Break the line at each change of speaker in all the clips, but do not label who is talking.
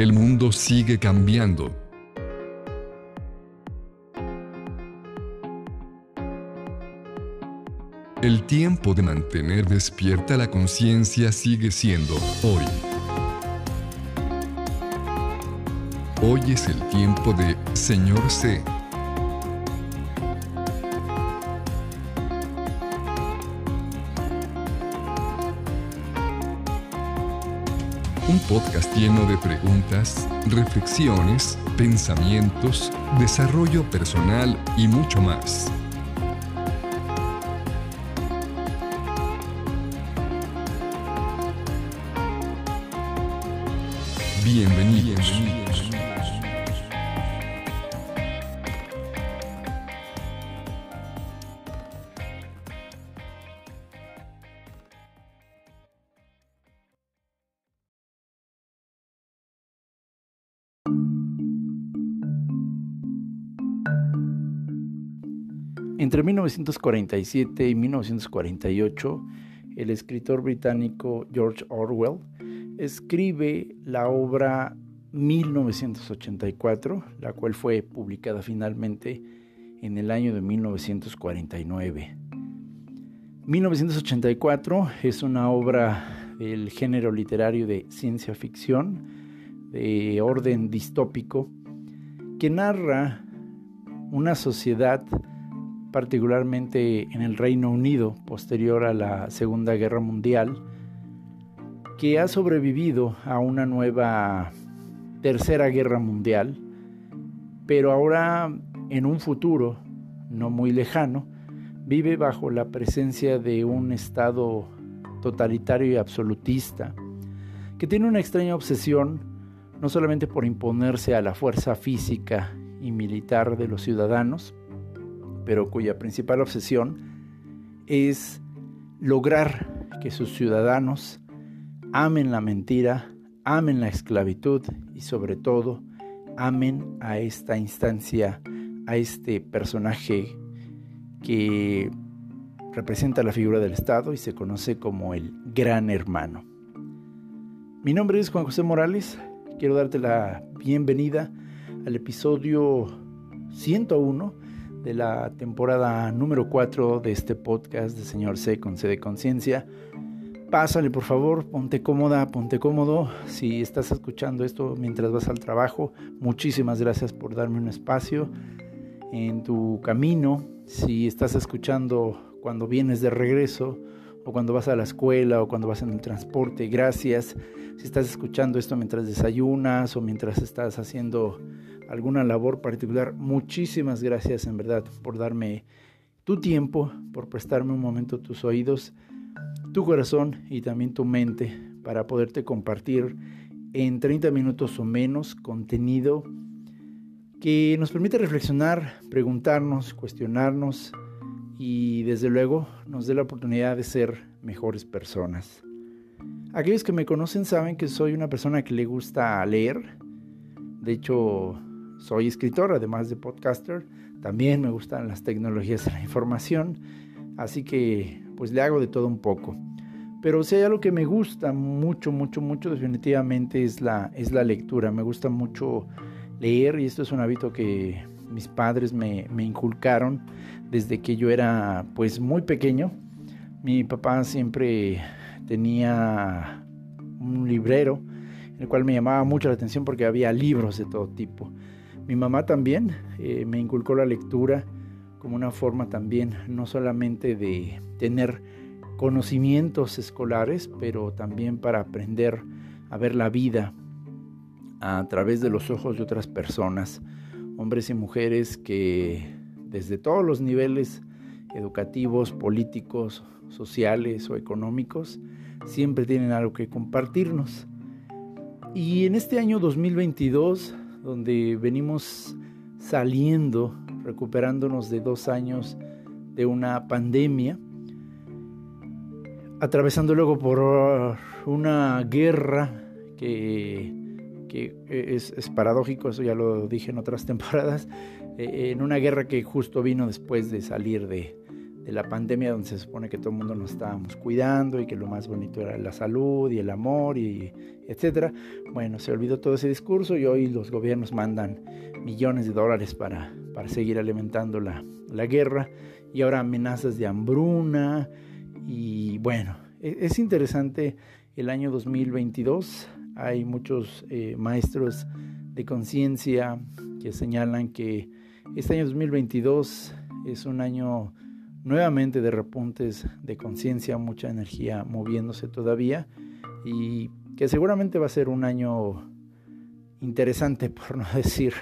El mundo sigue cambiando. El tiempo de mantener despierta la conciencia sigue siendo hoy. Hoy es el tiempo de Señor C. podcast lleno de preguntas, reflexiones, pensamientos, desarrollo personal y mucho más. Bienvenidos.
Entre 1947 y 1948, el escritor británico George Orwell escribe la obra 1984, la cual fue publicada finalmente en el año de 1949. 1984 es una obra del género literario de ciencia ficción, de orden distópico, que narra una sociedad particularmente en el Reino Unido posterior a la Segunda Guerra Mundial, que ha sobrevivido a una nueva tercera guerra mundial, pero ahora en un futuro no muy lejano, vive bajo la presencia de un Estado totalitario y absolutista, que tiene una extraña obsesión no solamente por imponerse a la fuerza física y militar de los ciudadanos, pero cuya principal obsesión es lograr que sus ciudadanos amen la mentira, amen la esclavitud y sobre todo amen a esta instancia, a este personaje que representa la figura del Estado y se conoce como el Gran Hermano. Mi nombre es Juan José Morales, quiero darte la bienvenida al episodio 101 de la temporada número 4 de este podcast de Señor C con C de Conciencia pásale por favor, ponte cómoda, ponte cómodo. Si estás escuchando esto mientras vas al trabajo, muchísimas gracias por darme un espacio en tu camino. Si estás escuchando cuando vienes de regreso o cuando vas a la escuela o cuando vas en el transporte, gracias. Si estás escuchando esto mientras desayunas o mientras estás haciendo alguna labor particular, muchísimas gracias en verdad por darme tu tiempo, por prestarme un momento tus oídos tu corazón y también tu mente para poderte compartir en 30 minutos o menos contenido que nos permite reflexionar, preguntarnos, cuestionarnos y desde luego nos dé la oportunidad de ser mejores personas. Aquellos que me conocen saben que soy una persona que le gusta leer. De hecho, soy escritor, además de podcaster. También me gustan las tecnologías de la información. Así que pues le hago de todo un poco. Pero si hay algo que me gusta mucho, mucho, mucho, definitivamente es la, es la lectura. Me gusta mucho leer y esto es un hábito que mis padres me, inculcaron desde que yo era pues muy pequeño. Mi papá siempre tenía un librero, el cual me llamaba mucho la atención porque había libros de todo tipo. Mi mamá también eh, me inculcó la lectura como una forma también no solamente de tener conocimientos escolares, pero también para aprender a ver la vida a través de los ojos de otras personas, hombres y mujeres que desde todos los niveles educativos, políticos, sociales o económicos, siempre tienen algo que compartirnos. Y en este año 2022, donde venimos saliendo recuperándonos de dos años de una pandemia, atravesando luego por una guerra que, es, paradójico, eso ya lo dije en otras temporadas, eh, en una guerra que justo vino después de salir de, de la pandemia donde se supone que todo el mundo nos estábamos cuidando y que lo más bonito era la salud y el amor y etcétera. Bueno, se olvidó todo ese discurso y hoy los gobiernos mandan millones de dólares para, para seguir alimentando la, la guerra y ahora amenazas de hambruna y bueno, e, es interesante el año 2022. Hay muchos eh, maestros de conciencia que señalan que este año 2022 es un año nuevamente de repuntes de conciencia, mucha energía moviéndose todavía y que seguramente va a ser un año interesante, por no decir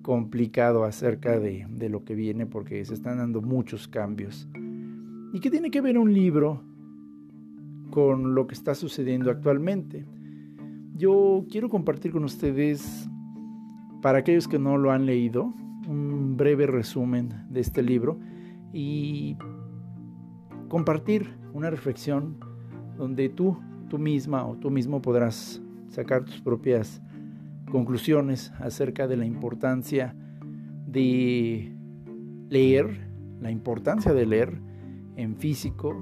complicado acerca de, de, lo que viene porque se están dando muchos cambios. ¿Y qué tiene que ver un libro con lo que está sucediendo actualmente? Yo quiero compartir con ustedes, para aquellos que no lo han leído, un breve resumen de este libro y compartir una reflexión donde tú, tú misma o tú mismo podrás sacar tus propias conclusiones acerca de la importancia de leer, la importancia de leer en físico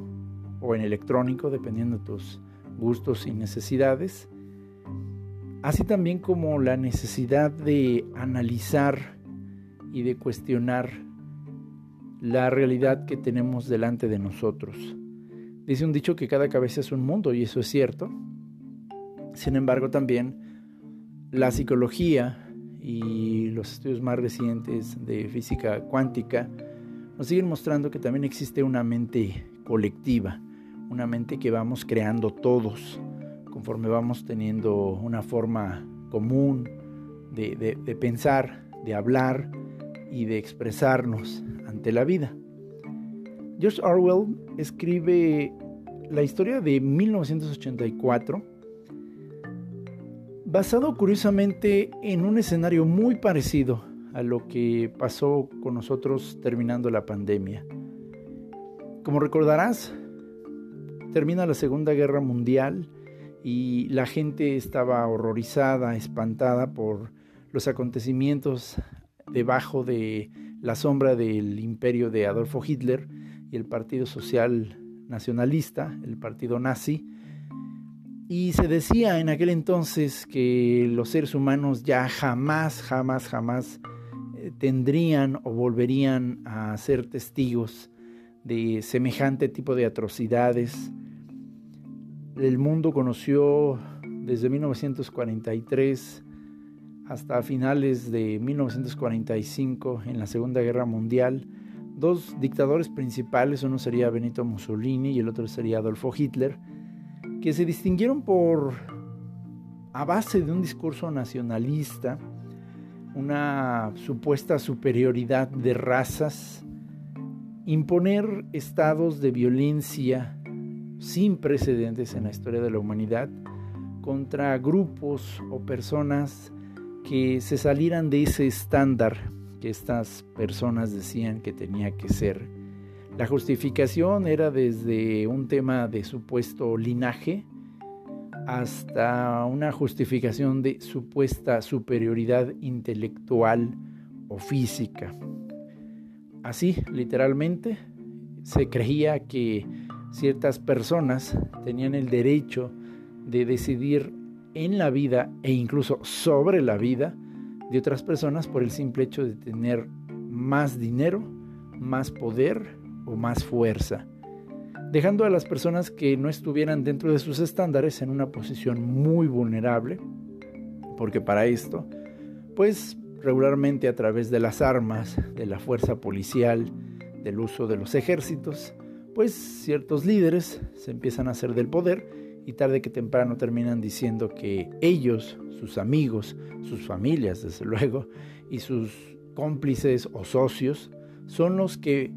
o en electrónico, dependiendo de tus gustos y necesidades, así también como la necesidad de analizar y de cuestionar la realidad que tenemos delante de nosotros. Dice un dicho que cada cabeza es un mundo y eso es cierto. Sin embargo, también la psicología y los estudios más recientes de física cuántica nos siguen mostrando que también existe una mente colectiva, una mente que vamos creando todos conforme vamos teniendo una forma común de, pensar, de hablar y de expresarnos ante la vida. George Orwell escribe la historia de 1984 basado curiosamente en un escenario muy parecido a lo que pasó con nosotros terminando la pandemia. Como recordarás, termina la Segunda Guerra Mundial y la gente estaba horrorizada, espantada por los acontecimientos debajo de la sombra del imperio de Adolfo Hitler y el Partido Social Nacionalista, el partido nazi. Y se decía en aquel entonces que los seres humanos ya jamás, jamás, jamás eh, tendrían o volverían a ser testigos de semejante tipo de atrocidades. El mundo conoció desde 1943 hasta finales de 1945, en la Segunda Guerra Mundial, dos dictadores principales, uno sería Benito Mussolini y el otro sería Adolfo Hitler, que se distinguieron por, a base de un discurso nacionalista, una supuesta superioridad de razas, imponer estados de violencia sin precedentes en la historia de la humanidad contra grupos o personas que se salieran de ese estándar que estas personas decían que tenía que ser. La justificación era desde un tema de supuesto linaje hasta una justificación de supuesta superioridad intelectual o física. Así, literalmente, se creía que ciertas personas tenían el derecho de decidir en la vida e incluso sobre la vida de otras personas por el simple hecho de tener más dinero, más poder o más fuerza, dejando a las personas que no estuvieran dentro de sus estándares en una posición muy vulnerable, porque para esto, pues regularmente a través de las armas, de la fuerza policial, del uso de los ejércitos, pues ciertos líderes se empiezan a hacer del poder y tarde que temprano terminan diciendo que ellos, sus amigos, sus familias desde luego, y sus cómplices o socios son los que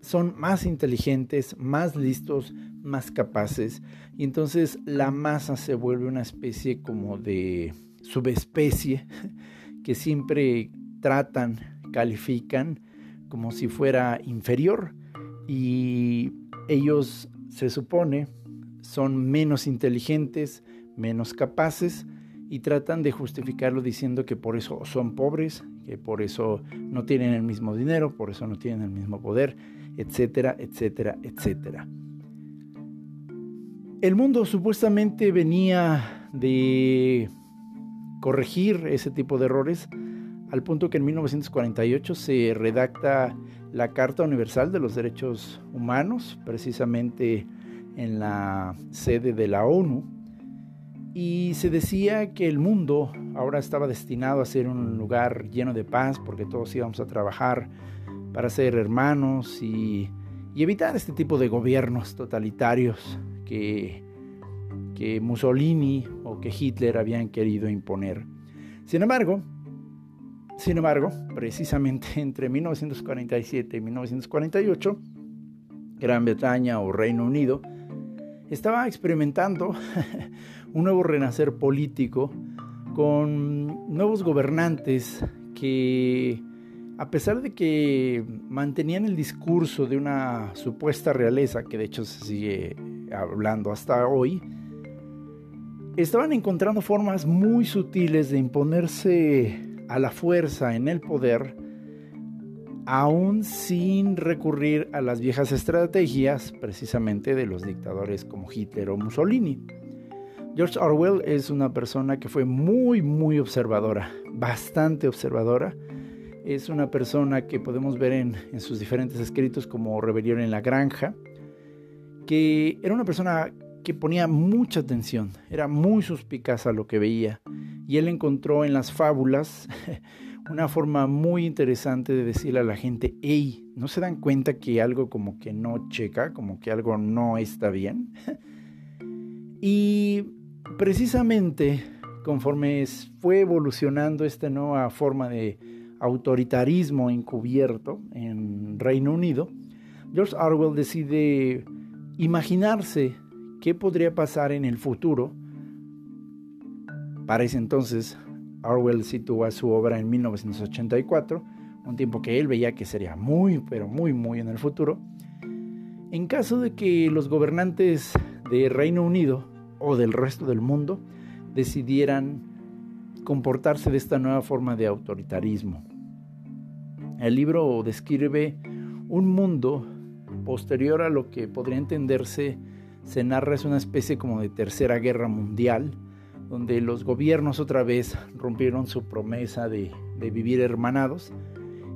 son más inteligentes, más listos, más capaces, y entonces la masa se vuelve una especie como de subespecie que siempre tratan, califican como si fuera inferior y ellos se supone son menos inteligentes, menos capaces y tratan de justificarlo diciendo que por eso son pobres, que por eso no tienen el mismo dinero, por eso no tienen el mismo poder, etcétera, etcétera, etcétera. El mundo supuestamente venía de corregir ese tipo de errores al punto que en 1948 se redacta la Carta Universal de los Derechos Humanos, precisamente en la sede de la ONU, y se decía que el mundo ahora estaba destinado a ser un lugar lleno de paz porque todos íbamos a trabajar para ser hermanos y, evitar este tipo de gobiernos totalitarios que, Mussolini o que Hitler habían querido imponer. Sin embargo, sin embargo, precisamente entre 1947 y 1948, Gran Bretaña o Reino Unido estaba experimentando un nuevo renacer político con nuevos gobernantes que, a pesar de que mantenían el discurso de una supuesta realeza, que de hecho se sigue hablando hasta hoy, estaban encontrando formas muy sutiles de imponerse a la fuerza en el poder, aún sin recurrir a las viejas estrategias precisamente de los dictadores como Hitler o Mussolini. George Orwell es una persona que fue muy, muy observadora, bastante observadora. Es una persona que podemos ver en, en sus diferentes escritos como Rebelión en la Granja, que era una persona que ponía mucha atención, era muy suspicaz a lo que veía y él encontró en las fábulas una forma muy interesante de decirle a la gente, hey, ¿no se dan cuenta que algo como que no checa, como que algo no está bien? y precisamente conforme fue evolucionando esta nueva forma de autoritarismo encubierto en Reino Unido, George Orwell decide imaginarse qué podría pasar en el futuro. Para ese entonces, Orwell sitúa su obra en 1984, un tiempo que él veía que sería muy, pero muy, muy en el futuro. En caso de que los gobernantes de Reino Unido o del resto del mundo decidieran comportarse de esta nueva forma de autoritarismo. El libro describe un mundo posterior a lo que podría entenderse se narra es una especie como de tercera guerra mundial, donde los gobiernos otra vez rompieron su promesa de, vivir hermanados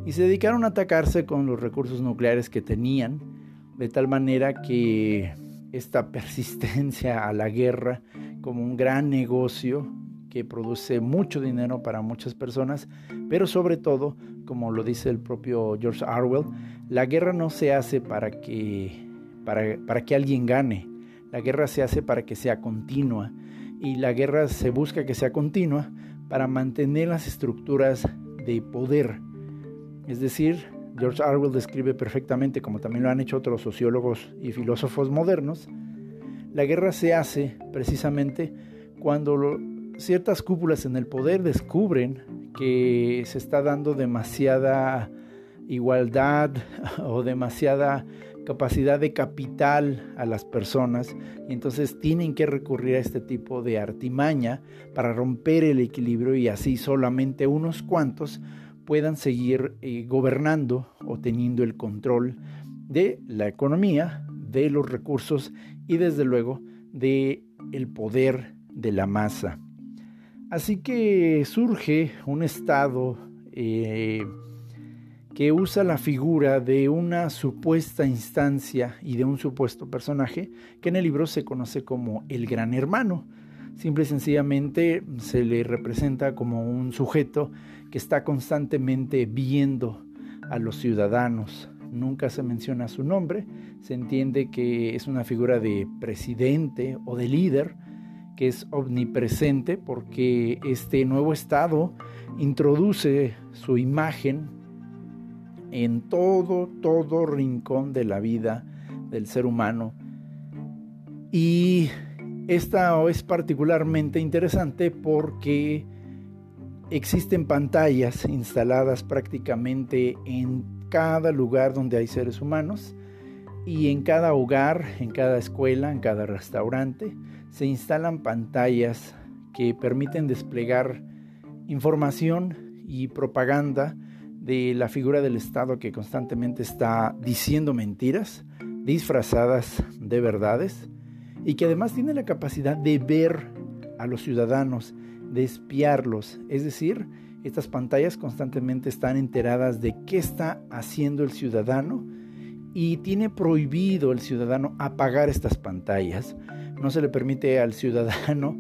y se dedicaron a atacarse con los recursos nucleares que tenían, de tal manera que esta persistencia a la guerra como un gran negocio que produce mucho dinero para muchas personas, pero sobre todo, como lo dice el propio George Orwell, la guerra no se hace para que, para que alguien gane, la guerra se hace para que sea continua y la guerra se busca que sea continua para mantener las estructuras de poder. Es decir, George Orwell describe perfectamente, como también lo han hecho otros sociólogos y filósofos modernos, la guerra se hace precisamente cuando ciertas cúpulas en el poder descubren que se está dando demasiada igualdad o demasiada capacidad de capital a las personas y entonces tienen que recurrir a este tipo de artimaña para romper el equilibrio y así solamente unos cuantos puedan seguir eh, gobernando o teniendo el control de la economía, de los recursos y desde luego de el poder de la masa. Así que surge un estado eh, que usa la figura de una supuesta instancia y de un supuesto personaje que en el libro se conoce como el gran hermano. Simple y sencillamente se le representa como un sujeto que está constantemente viendo a los ciudadanos. Nunca se menciona su nombre, se entiende que es una figura de presidente o de líder que es omnipresente porque este nuevo estado introduce su imagen en todo, todo rincón de la vida del ser humano. Y esta es particularmente interesante porque existen pantallas instaladas prácticamente en cada lugar donde hay seres humanos y en cada hogar, en cada escuela, en cada restaurante, se instalan pantallas que permiten desplegar información y propaganda de la figura del Estado que constantemente está diciendo mentiras, disfrazadas de verdades, y que además tiene la capacidad de ver a los ciudadanos, de espiarlos, es decir, estas pantallas constantemente están enteradas de qué está haciendo el ciudadano y tiene prohibido el ciudadano apagar estas pantallas. No se le permite al ciudadano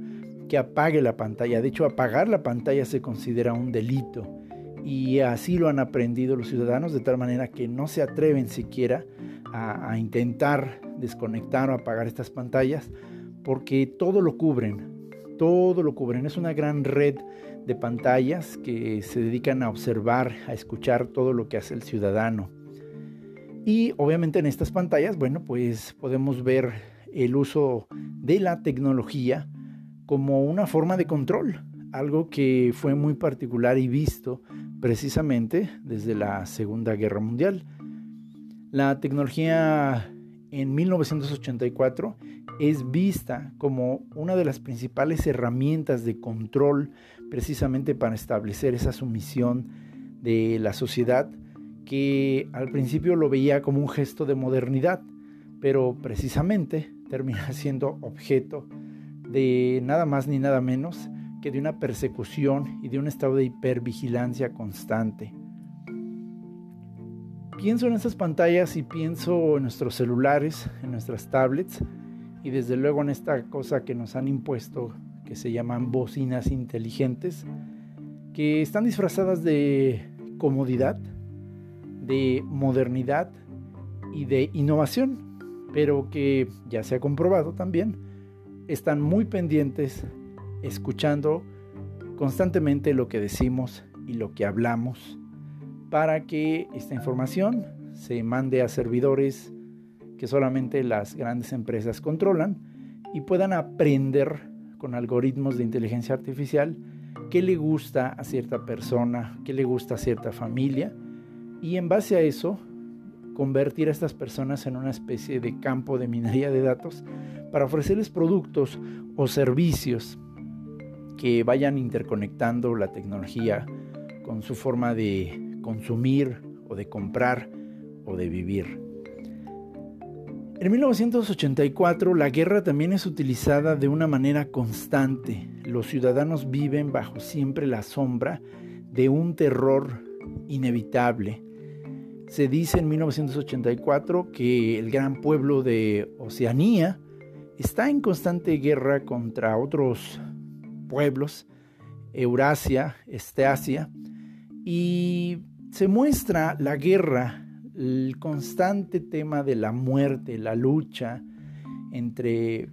que apague la pantalla. De hecho, apagar la pantalla se considera un delito y así lo han aprendido los ciudadanos de tal manera que no se atreven siquiera a, intentar desconectar o apagar estas pantallas porque todo lo cubren, todo lo cubren. Es una gran red de pantallas que se dedican a observar, a escuchar todo lo que hace el ciudadano. Y obviamente en estas pantallas, bueno, pues podemos ver el uso de la tecnología como una forma de control, algo que fue muy particular y visto precisamente desde la Segunda Guerra Mundial. La tecnología en 1984 es vista como una de las principales herramientas de control precisamente para establecer esa sumisión de la sociedad que al principio lo veía como un gesto de modernidad, pero precisamente termina siendo objeto de nada más ni nada menos que de una persecución y de un estado de hipervigilancia constante. Pienso en estas pantallas y pienso en nuestros celulares, en nuestras tablets y desde luego en esta cosa que nos han impuesto que se llaman bocinas inteligentes, que están disfrazadas de comodidad, de modernidad y de innovación, pero que ya se ha comprobado también, están muy pendientes, escuchando constantemente lo que decimos y lo que hablamos, para que esta información se mande a servidores que solamente las grandes empresas controlan y puedan aprender con algoritmos de inteligencia artificial qué le gusta a cierta persona, qué le gusta a cierta familia y en base a eso convertir a estas personas en una especie de campo de minería de datos para ofrecerles productos o servicios que vayan interconectando la tecnología con su forma de consumir o de comprar o de vivir. En 1984 la guerra también es utilizada de una manera constante. Los ciudadanos viven bajo siempre la sombra de un terror inevitable. Se dice en 1984 que el gran pueblo de Oceanía está en constante guerra contra otros pueblos, Eurasia, Esteasia, y se muestra la guerra el constante tema de la muerte, la lucha entre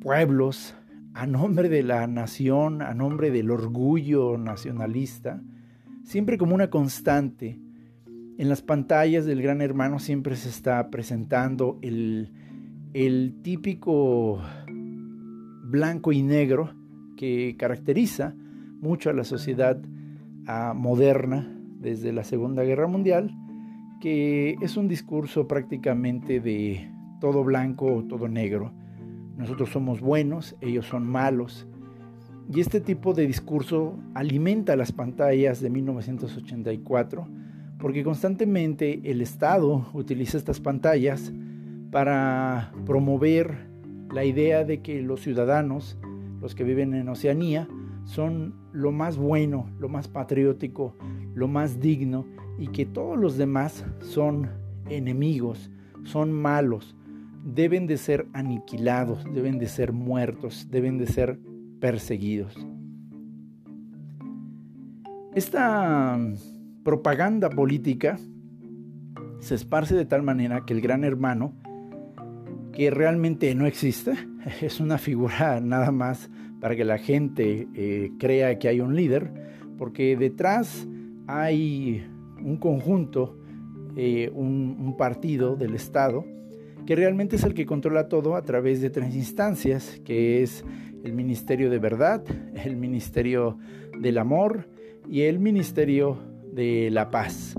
pueblos a nombre de la nación, a nombre del orgullo nacionalista, siempre como una constante. En las pantallas del Gran Hermano siempre se está presentando el, el típico blanco y negro que caracteriza mucho a la sociedad ah, moderna desde la Segunda Guerra Mundial que es un discurso prácticamente de todo blanco o todo negro. Nosotros somos buenos, ellos son malos. Y este tipo de discurso alimenta las pantallas de 1984 porque constantemente el Estado utiliza estas pantallas para promover la idea de que los ciudadanos, los que viven en Oceanía, son lo más bueno, lo más patriótico, lo más digno y que todos los demás son enemigos, son malos, deben de ser aniquilados, deben de ser muertos, deben de ser perseguidos. Esta propaganda política se esparce de tal manera que el gran hermano, que realmente no existe, es una figura nada más para que la gente eh, crea que hay un líder, porque detrás hay un conjunto, eh, un, partido del Estado, que realmente es el que controla todo a través de tres instancias, que es el Ministerio de Verdad, el Ministerio del Amor y el Ministerio de la Paz.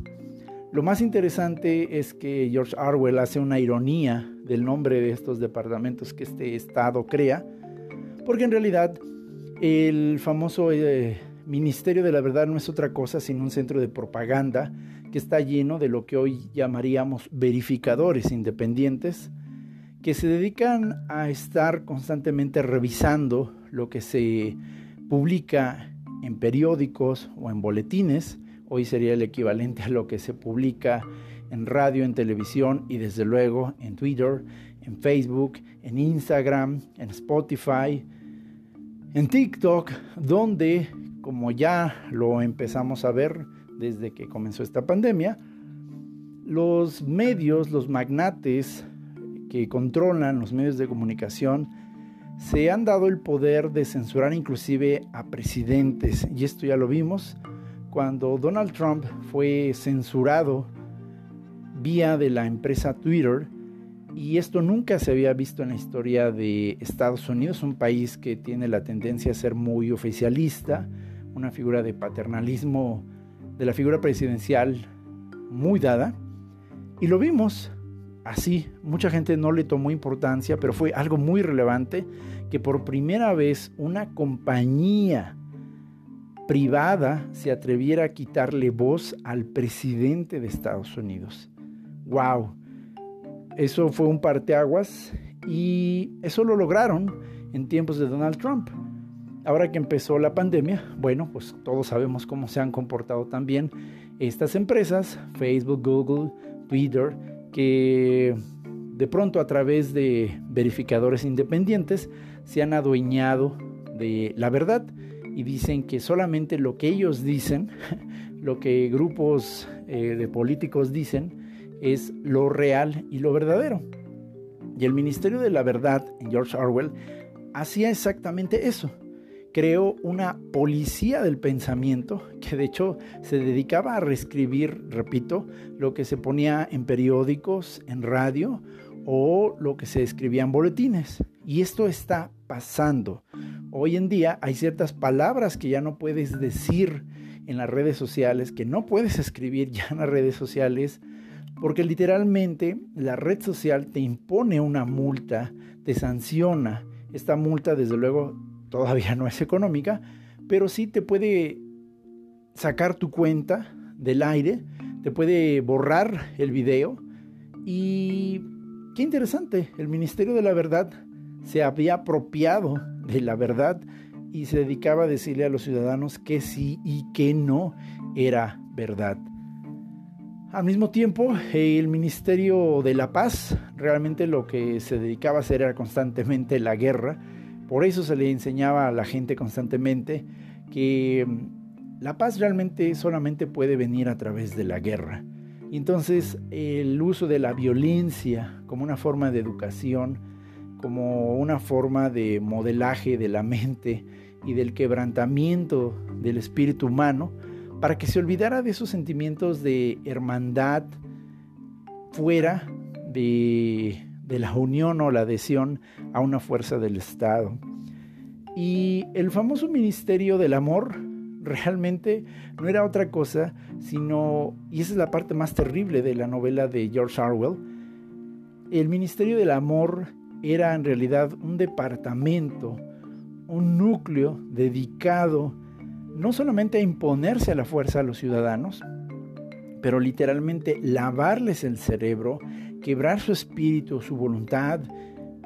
Lo más interesante es que George Orwell hace una ironía del nombre de estos departamentos que este Estado crea, porque en realidad el famoso eh, Ministerio de la Verdad no es otra cosa sino un centro de propaganda que está lleno de lo que hoy llamaríamos verificadores independientes que se dedican a estar constantemente revisando lo que se publica en periódicos o en boletines. Hoy sería el equivalente a lo que se publica en radio, en televisión y desde luego en Twitter, en Facebook, en Instagram, en Spotify, en TikTok, donde, como ya lo empezamos a ver desde que comenzó esta pandemia, los medios, los magnates que controlan los medios de comunicación, se han dado el poder de censurar inclusive a presidentes. Y esto ya lo vimos cuando Donald Trump fue censurado vía de la empresa Twitter. Y esto nunca se había visto en la historia de Estados Unidos, un país que tiene la tendencia a ser muy oficialista, una figura de paternalismo de la figura presidencial muy dada. Y lo vimos así, mucha gente no le tomó importancia, pero fue algo muy relevante que por primera vez una compañía privada se atreviera a quitarle voz al presidente de Estados Unidos. ¡Wow! Eso fue un parteaguas y eso lo lograron en tiempos de Donald Trump. Ahora que empezó la pandemia, bueno, pues todos sabemos cómo se han comportado también estas empresas, Facebook, Google, Twitter, que de pronto a través de verificadores independientes se han adueñado de la verdad y dicen que solamente lo que ellos dicen, lo que grupos eh, de políticos dicen, es lo real y lo verdadero. Y el Ministerio de la Verdad George Orwell hacía exactamente eso creó una policía del pensamiento que de hecho se dedicaba a reescribir, repito, lo que se ponía en periódicos, en radio o lo que se escribía en boletines. Y esto está pasando. Hoy en día hay ciertas palabras que ya no puedes decir en las redes sociales, que no puedes escribir ya en las redes sociales, porque literalmente la red social te impone una multa, te sanciona. Esta multa desde luego todavía no es económica, pero sí te puede sacar tu cuenta del aire, te puede borrar el video y qué interesante, el Ministerio de la Verdad se había apropiado de la verdad y se dedicaba a decirle a los ciudadanos que sí y que no era verdad. Al mismo tiempo, el Ministerio de la Paz realmente lo que se dedicaba a hacer era constantemente la guerra por eso se le enseñaba a la gente constantemente que mm, la paz realmente solamente puede venir a través de la guerra. Entonces el uso de la violencia como una forma de educación, como una forma de modelaje de la mente y del quebrantamiento del espíritu humano, para que se olvidara de esos sentimientos de hermandad fuera de la unión o la adhesión a una fuerza del Estado. Y el famoso Ministerio del Amor realmente no era otra cosa, sino, y esa es la parte más terrible de la novela de George Orwell, el Ministerio del Amor era en realidad un departamento, un núcleo dedicado no solamente a imponerse a la fuerza a los ciudadanos, pero literalmente lavarles el cerebro quebrar su espíritu, su voluntad,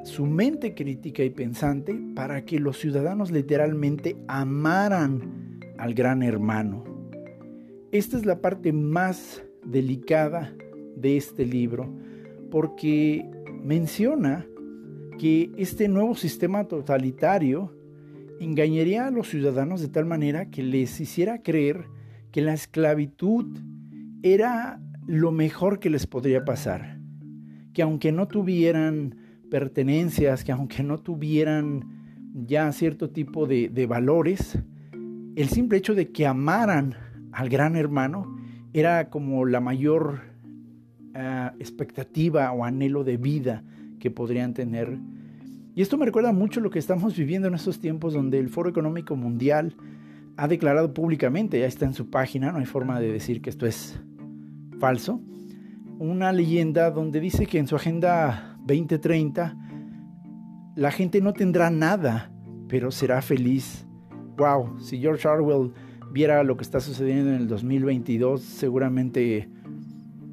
su mente crítica y pensante para que los ciudadanos literalmente amaran al gran hermano. Esta es la parte más delicada de este libro porque menciona que este nuevo sistema totalitario engañaría a los ciudadanos de tal manera que les hiciera creer que la esclavitud era lo mejor que les podría pasar que aunque no tuvieran pertenencias, que aunque no tuvieran ya cierto tipo de, valores, el simple hecho de que amaran al gran hermano era como la mayor ah, expectativa o anhelo de vida que podrían tener. Y esto me recuerda mucho lo que estamos viviendo en estos tiempos donde el Foro Económico Mundial ha declarado públicamente, ya está en su página, no hay forma de decir que esto es falso, una leyenda donde dice que en su agenda 2030 la gente no tendrá nada, pero será feliz. Wow, si George Orwell viera lo que está sucediendo en el 2022, seguramente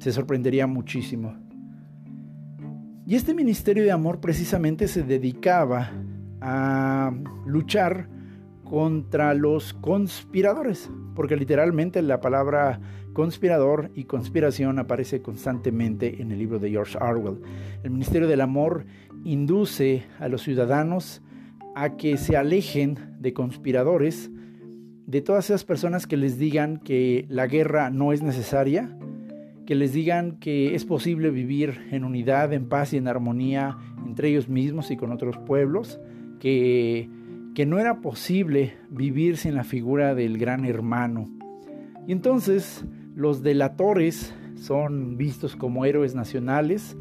se sorprendería muchísimo. Y este ministerio de amor precisamente se dedicaba a luchar contra los conspiradores, porque literalmente la palabra conspirador y conspiración aparece constantemente en el libro de George Orwell. El Ministerio del Amor induce a los ciudadanos a que se alejen de conspiradores, de todas esas personas que les digan que la guerra no es necesaria, que les digan que es posible vivir en unidad, en paz y en armonía entre ellos mismos y con otros pueblos, que, que no era posible vivir sin la figura del gran hermano. Y entonces los delatores son vistos como héroes nacionales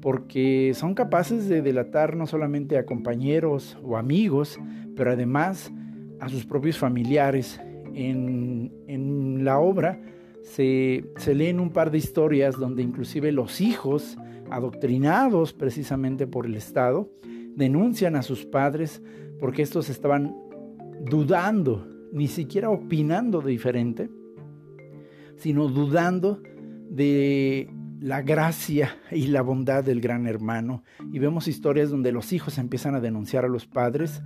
porque son capaces de delatar no solamente a compañeros o amigos, pero además a sus propios familiares. En, la obra se, leen un par de historias donde inclusive los hijos, adoctrinados precisamente por el Estado, denuncian a sus padres porque estos estaban dudando, ni siquiera opinando diferente, sino dudando de la gracia y la bondad del gran hermano. Y vemos historias donde los hijos empiezan a denunciar a los padres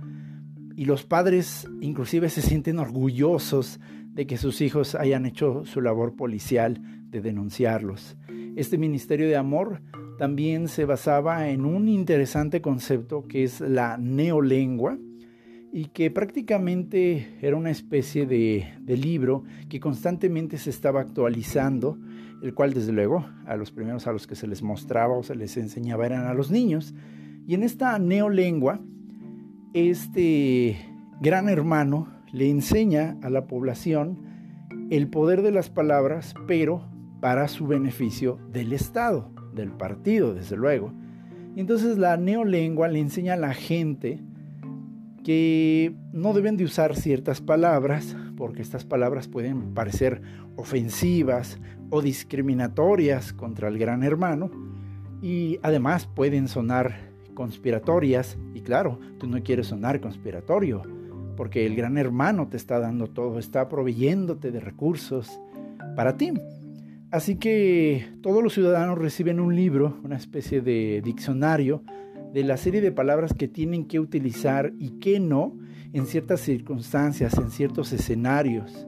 y los padres inclusive se sienten orgullosos de que sus hijos hayan hecho su labor policial de denunciarlos. Este ministerio de amor también se basaba en un interesante concepto que es la neolengua, y que prácticamente era una especie de, libro que constantemente se estaba actualizando, el cual desde luego a los primeros a los que se les mostraba o se les enseñaba eran a los niños. Y en esta neolengua, este gran hermano le enseña a la población el poder de las palabras, pero para su beneficio del Estado, del partido, desde luego. Entonces la neolengua le enseña a la gente que no deben de usar ciertas palabras porque estas palabras pueden parecer ofensivas o discriminatorias contra el gran hermano y además pueden sonar conspiratorias y claro, tú no quieres sonar conspiratorio porque el gran hermano te está dando todo, está proveyéndote de recursos para ti. Así que todos los ciudadanos reciben un libro, una especie de diccionario, de la serie de palabras que tienen que utilizar y que no en ciertas circunstancias, en ciertos escenarios.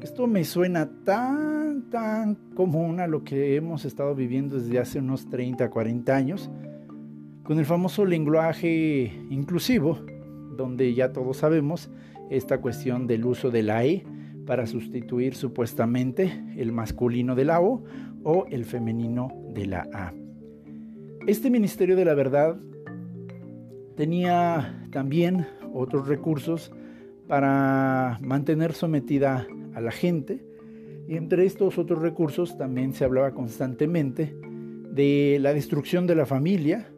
Esto me suena tan, tan común a lo que hemos estado viviendo desde hace unos 30, 40 años, con el famoso lenguaje inclusivo, donde ya todos sabemos esta cuestión del uso de la E para sustituir supuestamente el masculino de la O o el femenino de la A. Este Ministerio de la Verdad tenía también otros recursos para mantener sometida a la gente y entre estos otros recursos también se hablaba constantemente de la destrucción de la familia.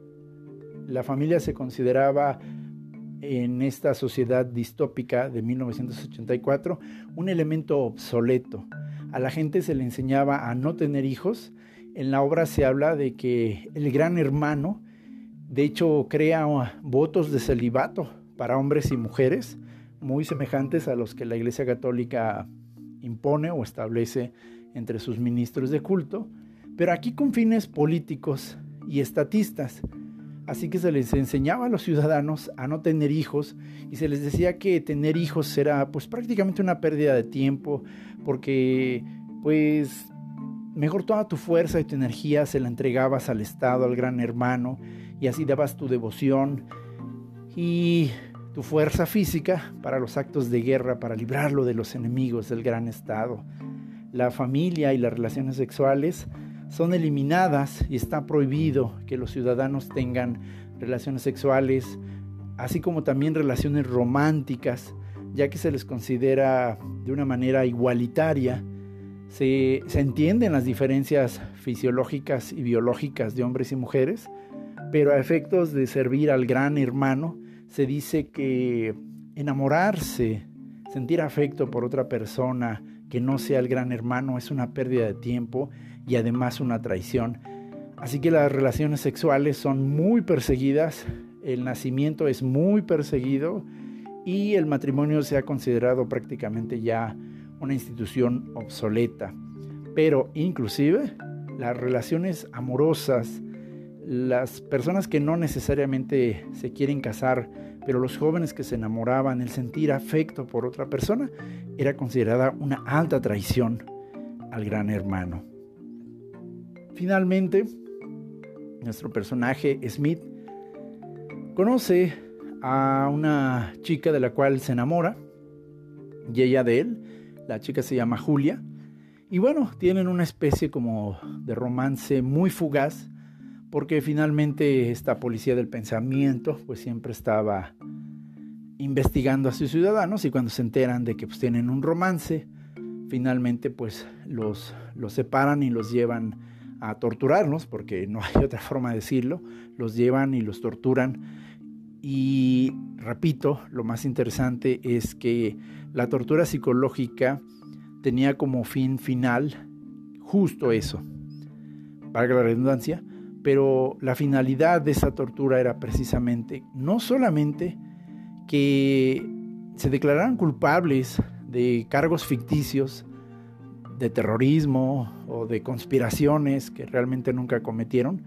La familia se consideraba en esta sociedad distópica de 1984 un elemento obsoleto. A la gente se le enseñaba a no tener hijos en la obra se habla de que el gran hermano, de hecho, crea votos de celibato para hombres y mujeres, muy semejantes a los que la Iglesia Católica impone o establece entre sus ministros de culto, pero aquí con fines políticos y estatistas. Así que se les enseñaba a los ciudadanos a no tener hijos y se les decía que tener hijos era pues prácticamente una pérdida de tiempo porque pues Mejor toda tu fuerza y tu energía se la entregabas al Estado, al gran hermano, y así dabas tu devoción y tu fuerza física para los actos de guerra, para librarlo de los enemigos del gran Estado. La familia y las relaciones sexuales son eliminadas y está prohibido que los ciudadanos tengan relaciones sexuales, así como también relaciones románticas, ya que se les considera de una manera igualitaria. Se, entienden las diferencias fisiológicas y biológicas de hombres y mujeres, pero a efectos de servir al gran hermano, se dice que enamorarse, sentir afecto por otra persona que no sea el gran hermano es una pérdida de tiempo y además una traición. Así que las relaciones sexuales son muy perseguidas, el nacimiento es muy perseguido y el matrimonio se ha considerado prácticamente ya una institución obsoleta. Pero inclusive las relaciones amorosas, las personas que no necesariamente se quieren casar, pero los jóvenes que se enamoraban, el sentir afecto por otra persona, era considerada una alta traición al gran hermano. Finalmente, nuestro personaje Smith conoce a una chica de la cual se enamora y ella de él. La chica se llama Julia. Y bueno, tienen una especie como de romance muy fugaz porque finalmente esta policía del pensamiento pues siempre estaba investigando a sus ciudadanos y cuando se enteran de que pues tienen un romance, finalmente pues los, los separan y los llevan a torturarlos, porque no hay otra forma de decirlo, los llevan y los torturan. Y repito, lo más interesante es que la tortura psicológica tenía como fin final justo eso, para la redundancia, pero la finalidad de esa tortura era precisamente no solamente que se declararan culpables de cargos ficticios, de terrorismo o de conspiraciones que realmente nunca cometieron,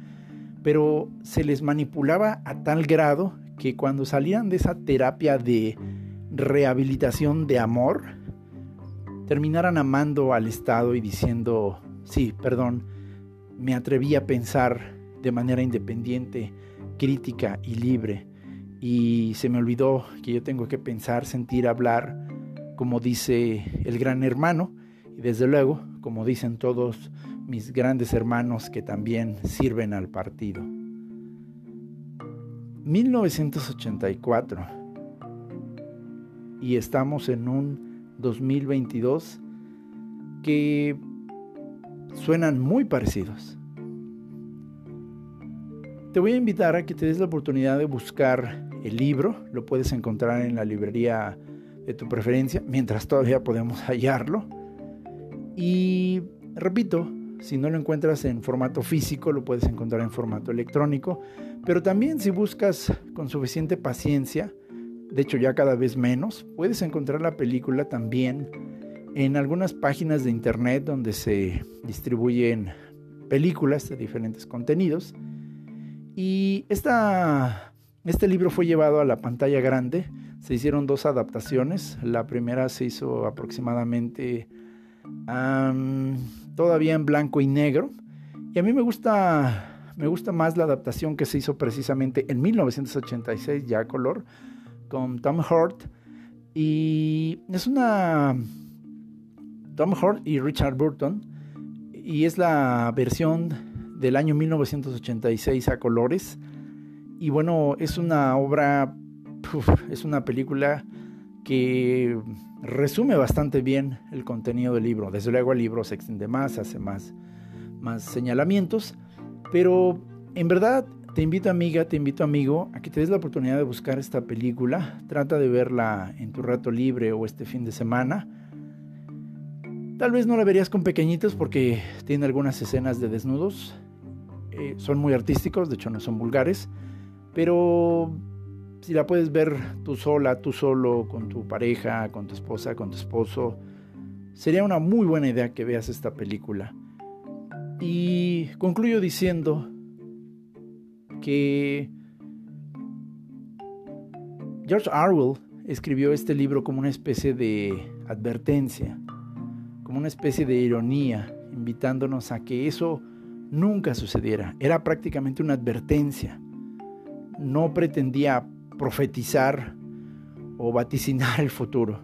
pero se les manipulaba a tal grado que cuando salían de esa terapia de rehabilitación de amor, terminaran amando al Estado y diciendo, sí, perdón, me atreví a pensar de manera independiente, crítica y libre, y se me olvidó que yo tengo que pensar, sentir, hablar, como dice el gran hermano, y desde luego, como dicen todos mis grandes hermanos que también sirven al partido. 1984 y estamos en un 2022 que suenan muy parecidos. Te voy a invitar a que te des la oportunidad de buscar el libro, lo puedes encontrar en la librería de tu preferencia, mientras todavía podemos hallarlo. Y repito, si no lo encuentras en formato físico, lo puedes encontrar en formato electrónico, pero también si buscas con suficiente paciencia, de hecho ya cada vez menos, puedes encontrar la película también en algunas páginas de internet donde se distribuyen películas de diferentes contenidos. Y esta, este libro fue llevado a la pantalla grande. Se hicieron dos adaptaciones. La primera se hizo aproximadamente todavía en blanco y negro. Y a mí me gusta, me gusta más la adaptación que se hizo precisamente en 1986, ya color, con Tom Hurt. Y es una... Tom Hurt y Richard Burton. Y es la versión del año 1986 a colores. Y bueno, es una obra, es una película que resume bastante bien el contenido del libro. Desde luego el libro se extiende más, hace más, más señalamientos, pero en verdad te invito amiga, te invito amigo a que te des la oportunidad de buscar esta película. Trata de verla en tu rato libre o este fin de semana. Tal vez no la verías con pequeñitos porque tiene algunas escenas de desnudos. Eh, son muy artísticos, de hecho no son vulgares, pero si la puedes ver tú sola, tú solo, con tu pareja, con tu esposa, con tu esposo, sería una muy buena idea que veas esta película. Y concluyo diciendo que George Orwell escribió este libro como una especie de advertencia, como una especie de ironía, invitándonos a que eso nunca sucediera. Era prácticamente una advertencia. No pretendía profetizar o vaticinar el futuro.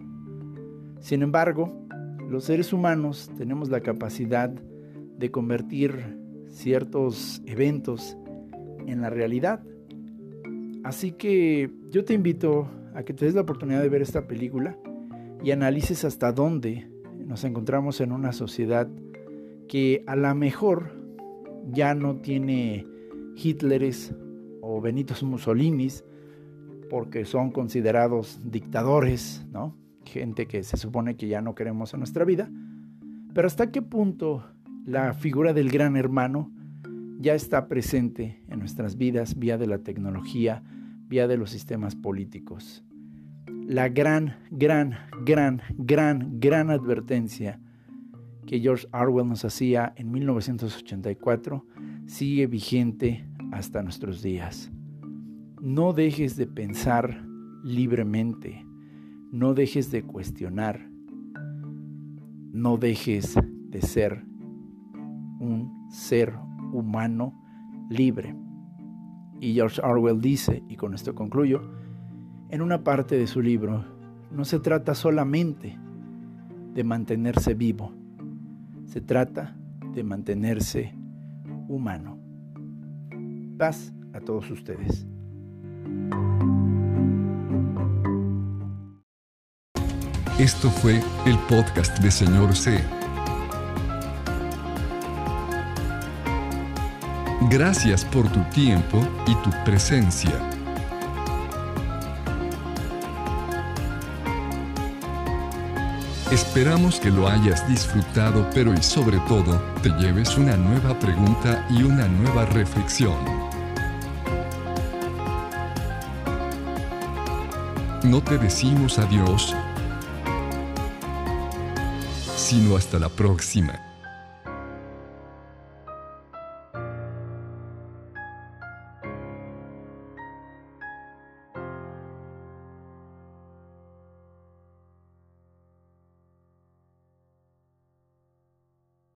Sin embargo, los seres humanos tenemos la capacidad de convertir ciertos eventos en la realidad. Así que yo te invito a que te des la oportunidad de ver esta película y analices hasta dónde nos encontramos en una sociedad que a lo mejor ya no tiene Hitleres o Benitos Mussolinis, porque son considerados dictadores, ¿no? Gente que se supone que ya no queremos en nuestra vida. Pero hasta qué punto la figura del gran hermano ya está presente en nuestras vidas vía de la tecnología, vía de los sistemas políticos. la gran, gran, gran, gran, gran advertencia que George Orwell nos hacía en 1984 sigue vigente hasta nuestros días. No dejes de pensar libremente, no dejes de cuestionar, no dejes de ser un ser humano libre. Y George Orwell dice, y con esto concluyo, en una parte de su libro, no se trata solamente de mantenerse vivo, se trata de mantenerse humano. Paz a todos ustedes.
Esto fue el podcast de Señor C. Gracias por tu tiempo y tu presencia. Esperamos que lo hayas disfrutado, pero y sobre todo, te lleves una nueva pregunta y una nueva reflexión. No te decimos adiós, sino hasta la próxima.